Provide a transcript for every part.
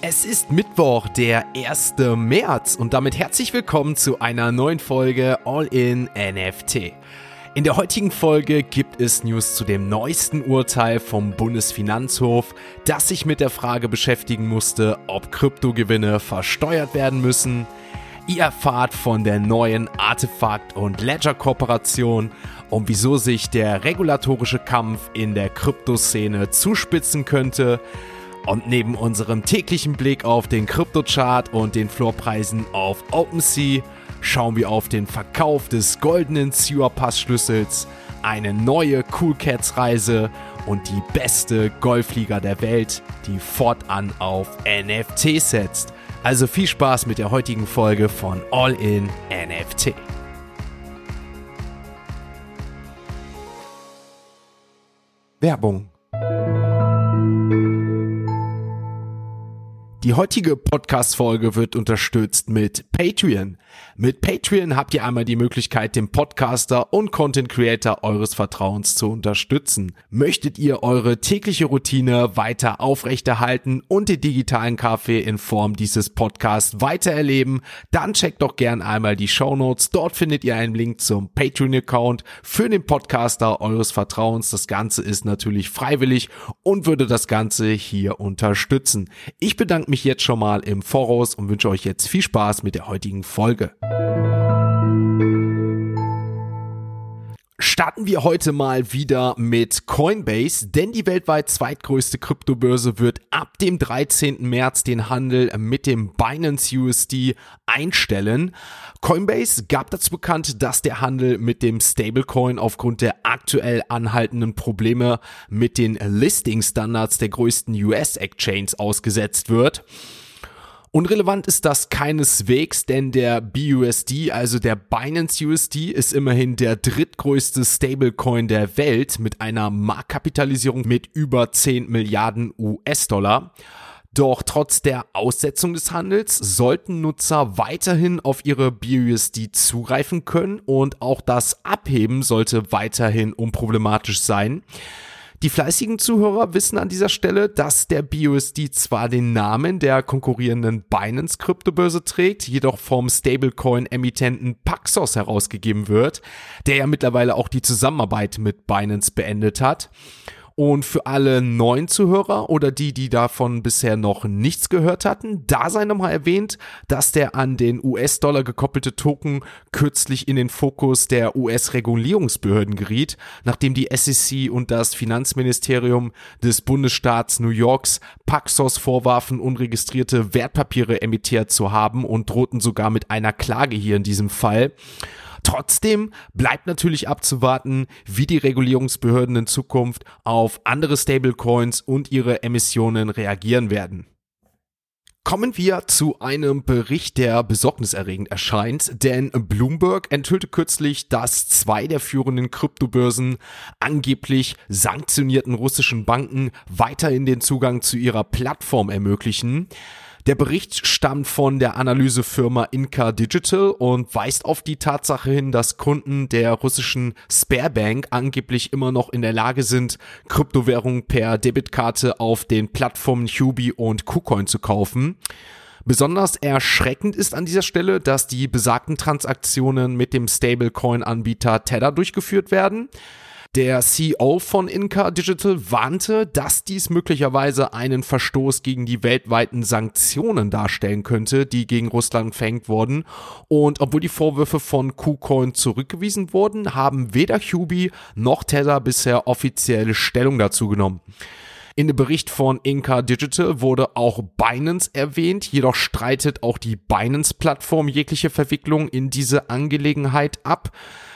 Es ist Mittwoch, der 1. März und damit herzlich willkommen zu einer neuen Folge All in NFT. In der heutigen Folge gibt es News zu dem neuesten Urteil vom Bundesfinanzhof, das sich mit der Frage beschäftigen musste, ob Kryptogewinne versteuert werden müssen. Ihr erfahrt von der neuen Artefakt- und Ledger-Kooperation und wieso sich der regulatorische Kampf in der Kryptoszene zuspitzen könnte. Und neben unserem täglichen Blick auf den Kryptochart und den Floorpreisen auf OpenSea schauen wir auf den Verkauf des goldenen Sewer Pass Schlüssels, eine neue Cool Cats Reise und die beste Golfliga der Welt, die fortan auf NFT setzt. Also viel Spaß mit der heutigen Folge von All in NFT. Werbung Die heutige Podcast-Folge wird unterstützt mit Patreon. Mit Patreon habt ihr einmal die Möglichkeit, den Podcaster und Content Creator eures Vertrauens zu unterstützen. Möchtet ihr eure tägliche Routine weiter aufrechterhalten und den digitalen Kaffee in Form dieses Podcasts weiter erleben, dann checkt doch gern einmal die Show Notes. Dort findet ihr einen Link zum Patreon-Account für den Podcaster eures Vertrauens. Das Ganze ist natürlich freiwillig und würde das Ganze hier unterstützen. Ich bedanke mich jetzt schon mal im Voraus und wünsche euch jetzt viel Spaß mit der heutigen Folge. Starten wir heute mal wieder mit Coinbase, denn die weltweit zweitgrößte Kryptobörse wird ab dem 13. März den Handel mit dem Binance USD einstellen. Coinbase gab dazu bekannt, dass der Handel mit dem Stablecoin aufgrund der aktuell anhaltenden Probleme mit den Listing-Standards der größten US-Exchanges ausgesetzt wird. Unrelevant ist das keineswegs, denn der BUSD, also der Binance USD, ist immerhin der drittgrößte Stablecoin der Welt mit einer Marktkapitalisierung mit über 10 Milliarden US-Dollar. Doch trotz der Aussetzung des Handels sollten Nutzer weiterhin auf ihre BUSD zugreifen können und auch das Abheben sollte weiterhin unproblematisch sein. Die fleißigen Zuhörer wissen an dieser Stelle, dass der BUSD zwar den Namen der konkurrierenden Binance Kryptobörse trägt, jedoch vom Stablecoin-Emittenten Paxos herausgegeben wird, der ja mittlerweile auch die Zusammenarbeit mit Binance beendet hat. Und für alle neuen Zuhörer oder die, die davon bisher noch nichts gehört hatten, da sei nochmal erwähnt, dass der an den US-Dollar gekoppelte Token kürzlich in den Fokus der US-Regulierungsbehörden geriet, nachdem die SEC und das Finanzministerium des Bundesstaats New Yorks Paxos vorwarfen, unregistrierte Wertpapiere emittiert zu haben und drohten sogar mit einer Klage hier in diesem Fall. Trotzdem bleibt natürlich abzuwarten, wie die Regulierungsbehörden in Zukunft auf andere Stablecoins und ihre Emissionen reagieren werden. Kommen wir zu einem Bericht, der besorgniserregend erscheint, denn Bloomberg enthüllte kürzlich, dass zwei der führenden Kryptobörsen angeblich sanktionierten russischen Banken weiterhin den Zugang zu ihrer Plattform ermöglichen. Der Bericht stammt von der Analysefirma Inca Digital und weist auf die Tatsache hin, dass Kunden der russischen Sparebank angeblich immer noch in der Lage sind, Kryptowährungen per Debitkarte auf den Plattformen Hubi und KuCoin zu kaufen. Besonders erschreckend ist an dieser Stelle, dass die besagten Transaktionen mit dem Stablecoin-Anbieter Tether durchgeführt werden. Der CEO von Inca Digital warnte, dass dies möglicherweise einen Verstoß gegen die weltweiten Sanktionen darstellen könnte, die gegen Russland verhängt wurden. Und obwohl die Vorwürfe von KuCoin zurückgewiesen wurden, haben weder Hubi noch Tether bisher offizielle Stellung dazu genommen. In dem Bericht von Inca Digital wurde auch Binance erwähnt, jedoch streitet auch die Binance-Plattform jegliche Verwicklung in diese Angelegenheit ab.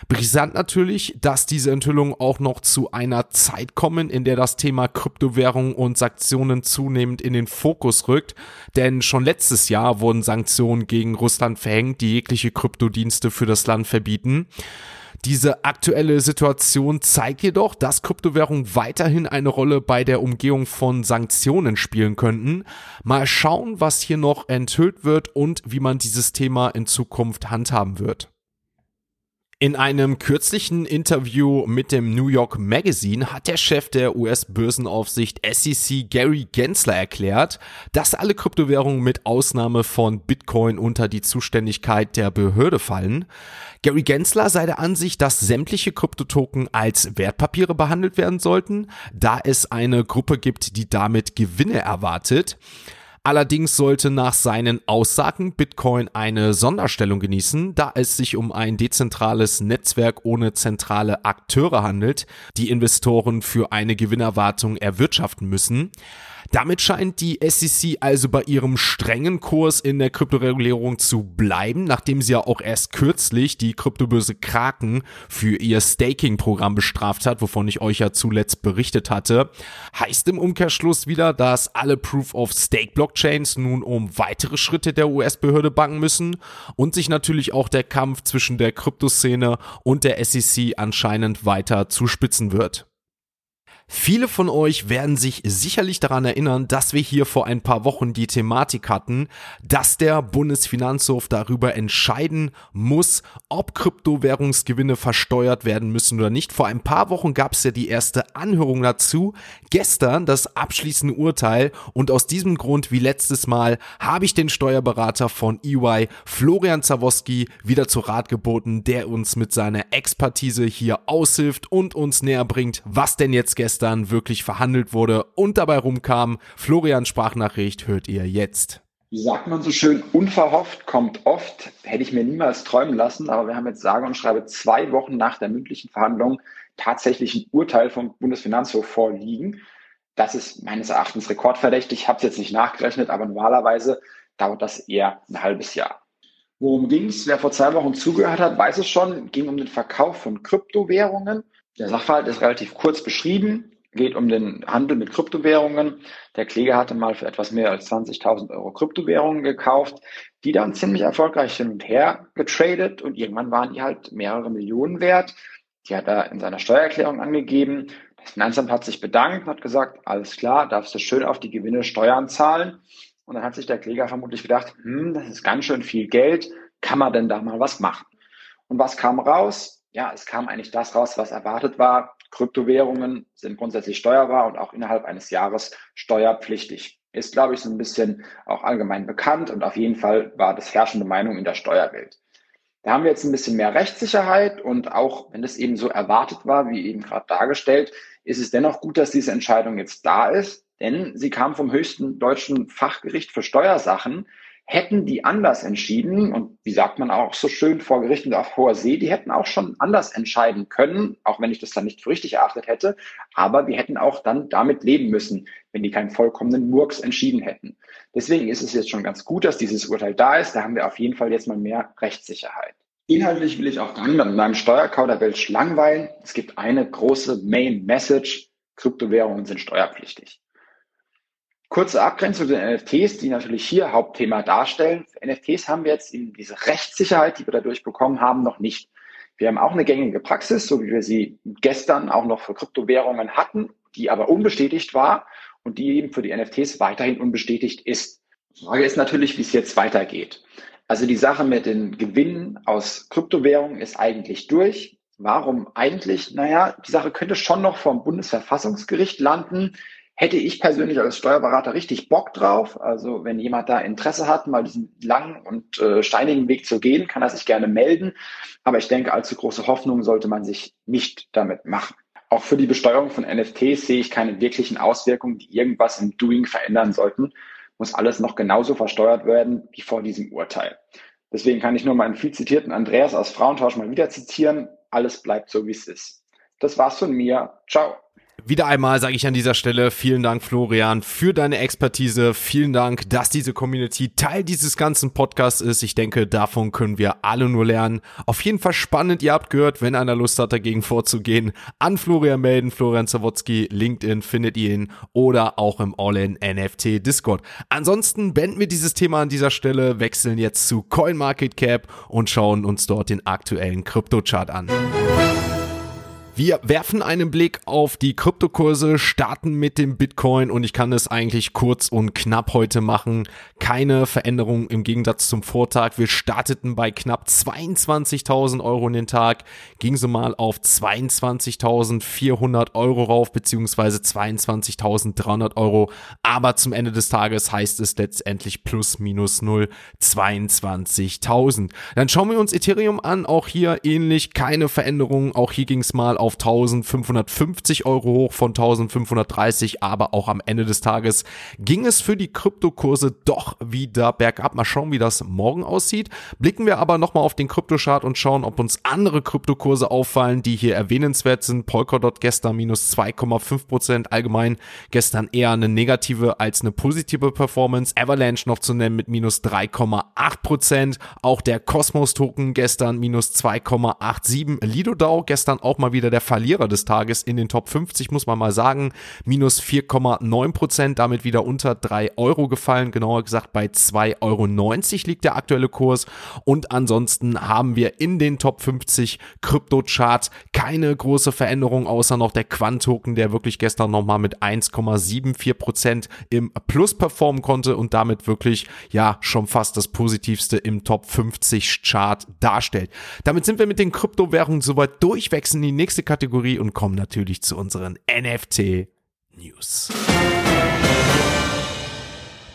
Brisant natürlich, dass diese Enthüllungen auch noch zu einer Zeit kommen, in der das Thema Kryptowährung und Sanktionen zunehmend in den Fokus rückt, denn schon letztes Jahr wurden Sanktionen gegen Russland verhängt, die jegliche Kryptodienste für das Land verbieten. Diese aktuelle Situation zeigt jedoch, dass Kryptowährungen weiterhin eine Rolle bei der Umgehung von Sanktionen spielen könnten. Mal schauen, was hier noch enthüllt wird und wie man dieses Thema in Zukunft handhaben wird. In einem kürzlichen Interview mit dem New York Magazine hat der Chef der US-Börsenaufsicht SEC Gary Gensler erklärt, dass alle Kryptowährungen mit Ausnahme von Bitcoin unter die Zuständigkeit der Behörde fallen. Gary Gensler sei der Ansicht, dass sämtliche Kryptotoken als Wertpapiere behandelt werden sollten, da es eine Gruppe gibt, die damit Gewinne erwartet. Allerdings sollte nach seinen Aussagen Bitcoin eine Sonderstellung genießen, da es sich um ein dezentrales Netzwerk ohne zentrale Akteure handelt, die Investoren für eine Gewinnerwartung erwirtschaften müssen. Damit scheint die SEC also bei ihrem strengen Kurs in der Kryptoregulierung zu bleiben, nachdem sie ja auch erst kürzlich die Kryptobörse Kraken für ihr Staking-Programm bestraft hat, wovon ich euch ja zuletzt berichtet hatte. Heißt im Umkehrschluss wieder, dass alle Proof-of-Stake-Blockchains nun um weitere Schritte der US-Behörde bangen müssen und sich natürlich auch der Kampf zwischen der Kryptoszene und der SEC anscheinend weiter zuspitzen wird. Viele von euch werden sich sicherlich daran erinnern, dass wir hier vor ein paar Wochen die Thematik hatten, dass der Bundesfinanzhof darüber entscheiden muss, ob Kryptowährungsgewinne versteuert werden müssen oder nicht. Vor ein paar Wochen gab es ja die erste Anhörung dazu. Gestern das abschließende Urteil und aus diesem Grund wie letztes Mal habe ich den Steuerberater von EY, Florian Zawoski, wieder zu Rat geboten, der uns mit seiner Expertise hier aushilft und uns näher bringt, was denn jetzt gestern dann wirklich verhandelt wurde und dabei rumkam. Florian Sprachnachricht hört ihr jetzt. Wie sagt man so schön, unverhofft kommt oft. Hätte ich mir niemals träumen lassen, aber wir haben jetzt sage und schreibe zwei Wochen nach der mündlichen Verhandlung tatsächlich ein Urteil vom Bundesfinanzhof vorliegen. Das ist meines Erachtens rekordverdächtig. Ich habe es jetzt nicht nachgerechnet, aber normalerweise dauert das eher ein halbes Jahr. Worum ging es? Wer vor zwei Wochen zugehört hat, weiß es schon. Ging um den Verkauf von Kryptowährungen. Der Sachverhalt ist relativ kurz beschrieben geht um den Handel mit Kryptowährungen. Der Kläger hatte mal für etwas mehr als 20.000 Euro Kryptowährungen gekauft, die dann ziemlich erfolgreich hin und her getradet und irgendwann waren die halt mehrere Millionen wert. Die hat er in seiner Steuererklärung angegeben. Das Finanzamt hat sich bedankt und hat gesagt, alles klar, darfst du schön auf die Gewinne Steuern zahlen. Und dann hat sich der Kläger vermutlich gedacht, hm, das ist ganz schön viel Geld, kann man denn da mal was machen? Und was kam raus? Ja, es kam eigentlich das raus, was erwartet war. Kryptowährungen sind grundsätzlich steuerbar und auch innerhalb eines Jahres steuerpflichtig. Ist, glaube ich, so ein bisschen auch allgemein bekannt und auf jeden Fall war das herrschende Meinung in der Steuerwelt. Da haben wir jetzt ein bisschen mehr Rechtssicherheit und auch wenn es eben so erwartet war, wie eben gerade dargestellt, ist es dennoch gut, dass diese Entscheidung jetzt da ist, denn sie kam vom höchsten deutschen Fachgericht für Steuersachen, hätten die anders entschieden und wie sagt man auch so schön vor Gericht und auf hoher See, die hätten auch schon anders entscheiden können, auch wenn ich das dann nicht für richtig erachtet hätte, aber wir hätten auch dann damit leben müssen, wenn die keinen vollkommenen Murks entschieden hätten. Deswegen ist es jetzt schon ganz gut, dass dieses Urteil da ist, da haben wir auf jeden Fall jetzt mal mehr Rechtssicherheit. Inhaltlich will ich auch gar niemanden in meinem Steuerkauderwelsch langweilen. Es gibt eine große Main Message, Kryptowährungen sind steuerpflichtig. Kurze Abgrenzung zu den NFTs, die natürlich hier Hauptthema darstellen. NFTs haben wir jetzt eben diese Rechtssicherheit, die wir dadurch bekommen haben, noch nicht. Wir haben auch eine gängige Praxis, so wie wir sie gestern auch noch für Kryptowährungen hatten, die aber unbestätigt war und die eben für die NFTs weiterhin unbestätigt ist. Die Frage ist natürlich, wie es jetzt weitergeht. Also die Sache mit den Gewinnen aus Kryptowährungen ist eigentlich durch. Warum eigentlich? Naja, die Sache könnte schon noch vom Bundesverfassungsgericht landen. Hätte ich persönlich als Steuerberater richtig Bock drauf. Also wenn jemand da Interesse hat, mal diesen langen und äh, steinigen Weg zu gehen, kann er sich gerne melden. Aber ich denke, allzu große Hoffnung sollte man sich nicht damit machen. Auch für die Besteuerung von NFTs sehe ich keine wirklichen Auswirkungen, die irgendwas im Doing verändern sollten. Muss alles noch genauso versteuert werden wie vor diesem Urteil. Deswegen kann ich nur meinen viel zitierten Andreas aus Frauentausch mal wieder zitieren. Alles bleibt so, wie es ist. Das war's von mir. Ciao. Wieder einmal sage ich an dieser Stelle vielen Dank, Florian, für deine Expertise. Vielen Dank, dass diese Community Teil dieses ganzen Podcasts ist. Ich denke, davon können wir alle nur lernen. Auf jeden Fall spannend. Ihr habt gehört, wenn einer Lust hat, dagegen vorzugehen, an Florian melden. Florian Zawodski, LinkedIn findet ihr ihn oder auch im All-in NFT Discord. Ansonsten beenden wir dieses Thema an dieser Stelle, wechseln jetzt zu CoinMarketCap und schauen uns dort den aktuellen Kryptochart an. Wir werfen einen Blick auf die Kryptokurse, starten mit dem Bitcoin und ich kann es eigentlich kurz und knapp heute machen. Keine Veränderung im Gegensatz zum Vortag. Wir starteten bei knapp 22.000 Euro in den Tag, ging so mal auf 22.400 Euro rauf, beziehungsweise 22.300 Euro. Aber zum Ende des Tages heißt es letztendlich plus minus null 22.000. Dann schauen wir uns Ethereum an. Auch hier ähnlich, keine Veränderung. Auch hier ging es mal auf 1550 Euro hoch von 1530, aber auch am Ende des Tages ging es für die Kryptokurse doch wieder bergab. Mal schauen, wie das morgen aussieht. Blicken wir aber nochmal auf den Kryptochart und schauen, ob uns andere Kryptokurse auffallen, die hier erwähnenswert sind. Polkadot gestern minus 2,5 Prozent, allgemein gestern eher eine negative als eine positive Performance. Avalanche noch zu nennen mit minus 3,8 Prozent. Auch der Cosmos Token gestern minus 2,87. Lido DAO gestern auch mal wieder der Verlierer des Tages in den Top 50, muss man mal sagen. Minus 4,9 Prozent, damit wieder unter 3 Euro gefallen. Genauer gesagt bei 2,90 Euro liegt der aktuelle Kurs. Und ansonsten haben wir in den Top 50 Krypto-Charts keine große Veränderung, außer noch der Quant-Token, der wirklich gestern nochmal mit 1,74 Prozent im Plus performen konnte und damit wirklich, ja, schon fast das Positivste im Top 50 Chart darstellt. Damit sind wir mit den Kryptowährungen soweit durch, wechseln die nächste nächste Kategorie und kommen natürlich zu unseren NFT News.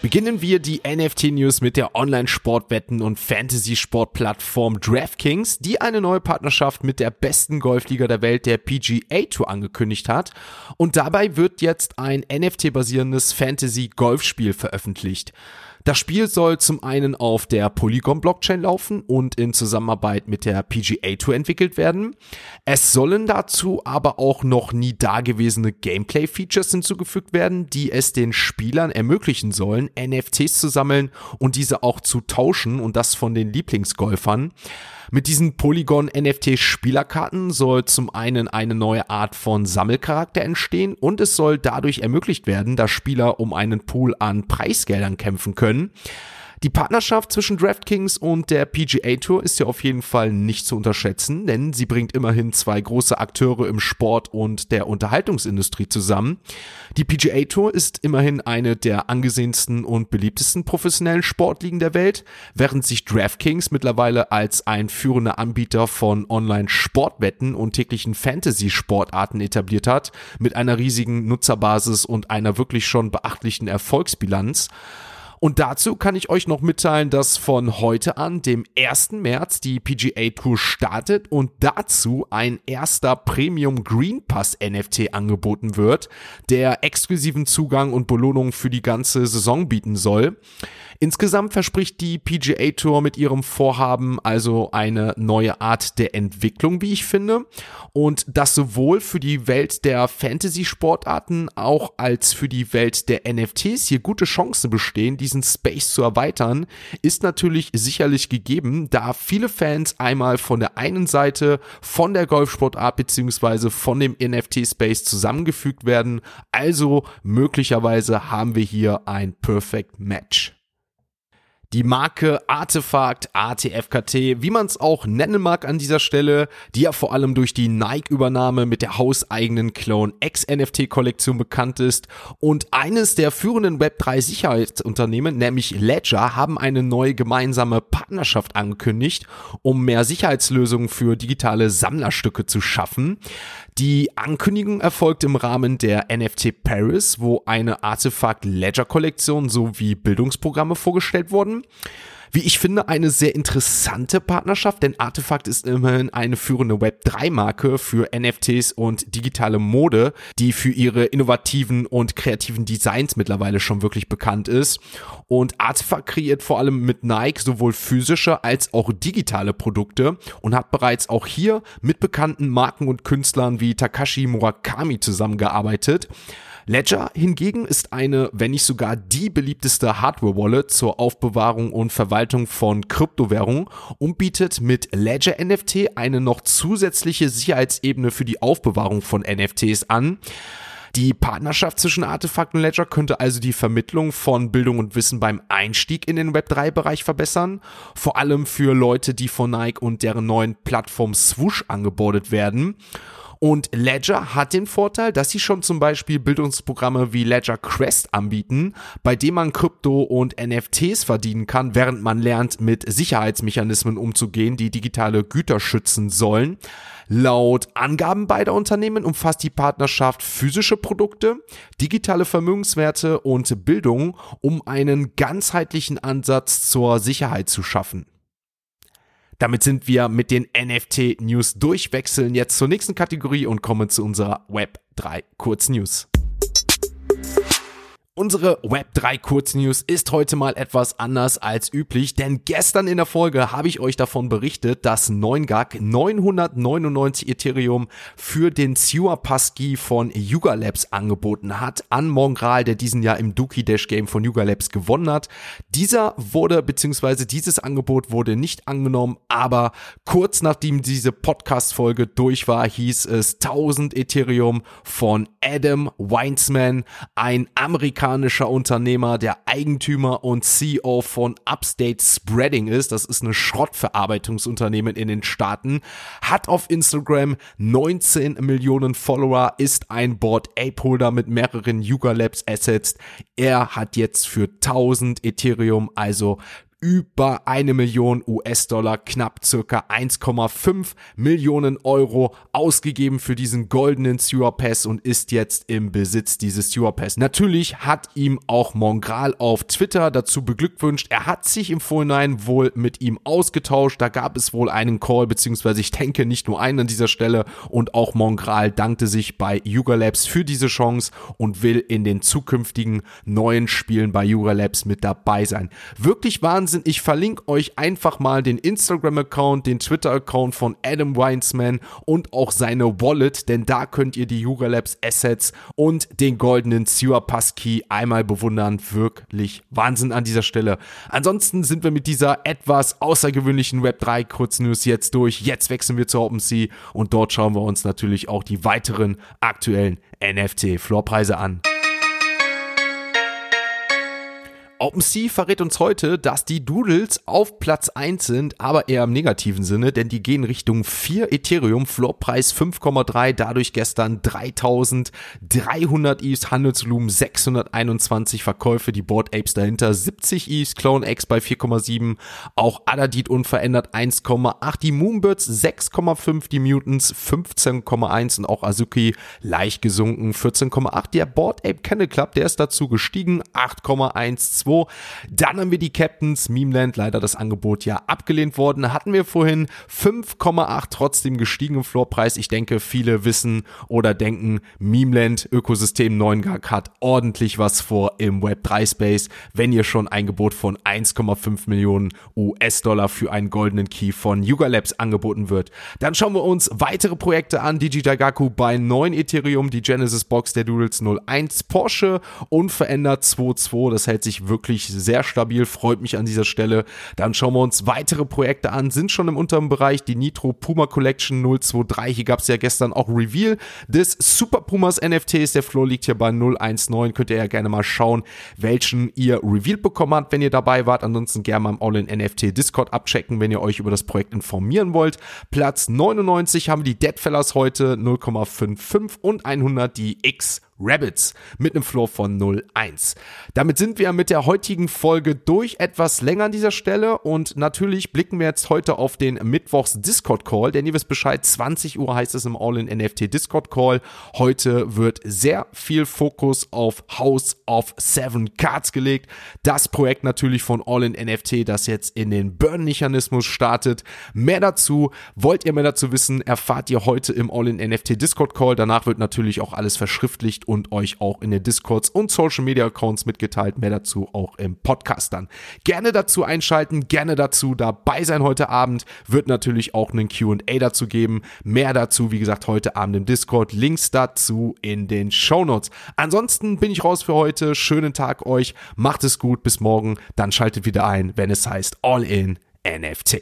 Beginnen wir die NFT-News mit der Online-Sportwetten- und Fantasy-Sport-Plattform DraftKings, die eine neue Partnerschaft mit der besten Golfliga der Welt, der PGA Tour, angekündigt hat. Und dabei wird jetzt ein NFT-basierendes Fantasy-Golfspiel veröffentlicht. Das Spiel soll zum einen auf der Polygon Blockchain laufen und in Zusammenarbeit mit der PGA Tour entwickelt werden. Es sollen dazu aber auch noch nie dagewesene Gameplay Features hinzugefügt werden, die es den Spielern ermöglichen sollen, NFTs zu sammeln und diese auch zu tauschen und das von den Lieblingsgolfern. Mit diesen Polygon NFT Spielerkarten soll zum einen eine neue Art von Sammelcharakter entstehen und es soll dadurch ermöglicht werden, dass Spieler um einen Pool an Preisgeldern kämpfen können. Die Partnerschaft zwischen DraftKings und der PGA Tour ist ja auf jeden Fall nicht zu unterschätzen, denn sie bringt immerhin zwei große Akteure im Sport und der Unterhaltungsindustrie zusammen. Die PGA Tour ist immerhin eine der angesehensten und beliebtesten professionellen Sportligen der Welt, während sich DraftKings mittlerweile als ein führender Anbieter von Online-Sportwetten und täglichen Fantasy-Sportarten etabliert hat, mit einer riesigen Nutzerbasis und einer wirklich schon beachtlichen Erfolgsbilanz. Und dazu kann ich euch noch mitteilen, dass von heute an, dem 1. März, die PGA Tour startet und dazu ein erster Premium Green Pass NFT angeboten wird, der exklusiven Zugang und Belohnung für die ganze Saison bieten soll. Insgesamt verspricht die PGA Tour mit ihrem Vorhaben also eine neue Art der Entwicklung, wie ich finde. Und das sowohl für die Welt der Fantasy-Sportarten auch als für die Welt der NFTs hier gute Chancen bestehen, diesen Space zu erweitern, ist natürlich sicherlich gegeben, da viele Fans einmal von der einen Seite von der Golfsportart beziehungsweise von dem NFT-Space zusammengefügt werden. Also möglicherweise haben wir hier ein Perfect Match. Die Marke Artefakt, ATFKT, wie man es auch nennen mag an dieser Stelle, die ja vor allem durch die Nike-Übernahme mit der hauseigenen Clone X-NFT-Kollektion bekannt ist. Und eines der führenden Web3-Sicherheitsunternehmen, nämlich Ledger, haben eine neue gemeinsame Partnerschaft angekündigt, um mehr Sicherheitslösungen für digitale Sammlerstücke zu schaffen. Die Ankündigung erfolgt im Rahmen der NFT Paris, wo eine Artefakt Ledger Kollektion sowie Bildungsprogramme vorgestellt wurden. Wie ich finde, eine sehr interessante Partnerschaft, denn Artefakt ist immerhin eine führende Web3-Marke für NFTs und digitale Mode, die für ihre innovativen und kreativen Designs mittlerweile schon wirklich bekannt ist. Und Artefakt kreiert vor allem mit Nike sowohl physische als auch digitale Produkte und hat bereits auch hier mit bekannten Marken und Künstlern wie Takashi Murakami zusammengearbeitet. Ledger hingegen ist eine, wenn nicht sogar die beliebteste Hardware-Wallet zur Aufbewahrung und Verwaltung von Kryptowährungen und bietet mit Ledger NFT eine noch zusätzliche Sicherheitsebene für die Aufbewahrung von NFTs an. Die Partnerschaft zwischen Artefakt und Ledger könnte also die Vermittlung von Bildung und Wissen beim Einstieg in den Web3-Bereich verbessern, vor allem für Leute, die von Nike und deren neuen Plattform Swoosh angebordet werden. Und Ledger hat den Vorteil, dass sie schon zum Beispiel Bildungsprogramme wie Ledger Crest anbieten, bei dem man Krypto und NFTs verdienen kann, während man lernt, mit Sicherheitsmechanismen umzugehen, die digitale Güter schützen sollen. Laut Angaben beider Unternehmen umfasst die Partnerschaft physische Produkte, digitale Vermögenswerte und Bildung, um einen ganzheitlichen Ansatz zur Sicherheit zu schaffen. Damit sind wir mit den NFT-News durchwechseln jetzt zur nächsten Kategorie und kommen zu unserer Web 3 Kurznews. Unsere Web3 Kurznews ist heute mal etwas anders als üblich, denn gestern in der Folge habe ich euch davon berichtet, dass 9gag 999 Ethereum für den Sewer Passkey von Yuga Labs angeboten hat an Mongral, der diesen Jahr im Dookie Dash Game von Yuga Labs gewonnen hat. Dieser wurde, beziehungsweise dieses Angebot wurde nicht angenommen, aber kurz nachdem diese Podcast-Folge durch war, hieß es 1000 Ethereum von Adam Weinsman, ein Amerikaner amerikanischer Unternehmer, der Eigentümer und CEO von Upstate Spreading ist. Das ist eine Schrottverarbeitungsunternehmen in den Staaten. Hat auf Instagram 19 Millionen Follower, ist ein Board Ape Holder mit mehreren Yuga Labs Assets. Er hat jetzt für 1000 Ethereum, also über eine Million US-Dollar, knapp circa 1,5 Millionen Euro ausgegeben für diesen goldenen Sewer Pass und ist jetzt im Besitz dieses Sewer Pass. Natürlich hat ihm auch Mongral auf Twitter dazu beglückwünscht. Er hat sich im Vorhinein wohl mit ihm ausgetauscht. Da gab es wohl einen Call, beziehungsweise ich denke nicht nur einen an dieser Stelle und auch Mongral dankte sich bei Yuga Labs für diese Chance und will in den zukünftigen neuen Spielen bei Yuga Labs mit dabei sein. Wirklich waren Wahnsinn. Ich verlinke euch einfach mal den Instagram-Account, den Twitter-Account von Adam Weinsman und auch seine Wallet, denn da könnt ihr die Yuga Labs Assets und den goldenen Sewer Passkey einmal bewundern. Wirklich Wahnsinn an dieser Stelle. Ansonsten sind wir mit dieser etwas außergewöhnlichen Web3 Kurznews jetzt durch. Jetzt wechseln wir zur OpenSea und dort schauen wir uns natürlich auch die weiteren aktuellen NFT-Floorpreise an. OpenSea verrät uns heute, dass die Doodles auf Platz 1 sind, aber eher im negativen Sinne, denn die gehen Richtung 4 Ethereum, Floorpreis 5,3, dadurch gestern 3300 ETH, Handelsvolumen 621 Verkäufe, die Board Apes dahinter 70 ETH, Clone X bei 4,7, auch Adadit unverändert 1,8, die Moonbirds 6,5, die Mutants 15,1 und auch Azuki leicht gesunken 14,8, der Board Ape Kennel Club, der ist dazu gestiegen 8,12 2. Dann haben wir die Captains, Memeland, leider das Angebot ja abgelehnt worden. Hatten wir vorhin 5,8 trotzdem gestiegen im Floorpreis. Ich denke, viele wissen oder denken, Memeland Ökosystem 9 GAG hat ordentlich was vor im Web3 Space, wenn ihr schon ein Gebot von 1,5 Millionen US-Dollar für einen goldenen Key von Yuga Labs angeboten wird. Dann schauen wir uns weitere Projekte an. Digitagaku bei 9 Ethereum, die Genesis Box der Doodles 01, Porsche unverändert 2.2. Das hält sich wirklich wirklich sehr stabil, freut mich an dieser Stelle. Dann schauen wir uns weitere Projekte an, sind schon im unteren Bereich, die Nitro Puma Collection 023, hier gab es ja gestern auch Reveal des Super Pumas NFTs, der Floor liegt hier bei 019, könnt ihr ja gerne mal schauen, welchen ihr revealed bekommen habt, wenn ihr dabei wart, ansonsten gerne mal im All-in-NFT Discord abchecken, wenn ihr euch über das Projekt informieren wollt. Platz 99 haben die Deadfellers heute 0,55 und 100 die X Rabbits mit einem Floor von 0,1. Damit sind wir mit der heutigen Folge durch etwas länger an dieser Stelle und natürlich blicken wir jetzt heute auf den Mittwochs Discord Call, denn ihr wisst Bescheid, 20 Uhr heißt es im All-in NFT Discord Call. Heute wird sehr viel Fokus auf House of Seven Cards gelegt. Das Projekt natürlich von All-in NFT, das jetzt in den Burn-Mechanismus startet. Mehr dazu, wollt ihr mehr dazu wissen, erfahrt ihr heute im All-in NFT Discord Call. Danach wird natürlich auch alles verschriftlicht und euch auch in den Discords und Social Media Accounts mitgeteilt. Mehr dazu auch im Podcast dann. Gerne dazu einschalten, gerne dazu dabei sein heute Abend. Wird natürlich auch einen QA dazu geben. Mehr dazu, wie gesagt, heute Abend im Discord. Links dazu in den Show Notes. Ansonsten bin ich raus für heute. Schönen Tag euch. Macht es gut. Bis morgen. Dann schaltet wieder ein, wenn es heißt All in NFT.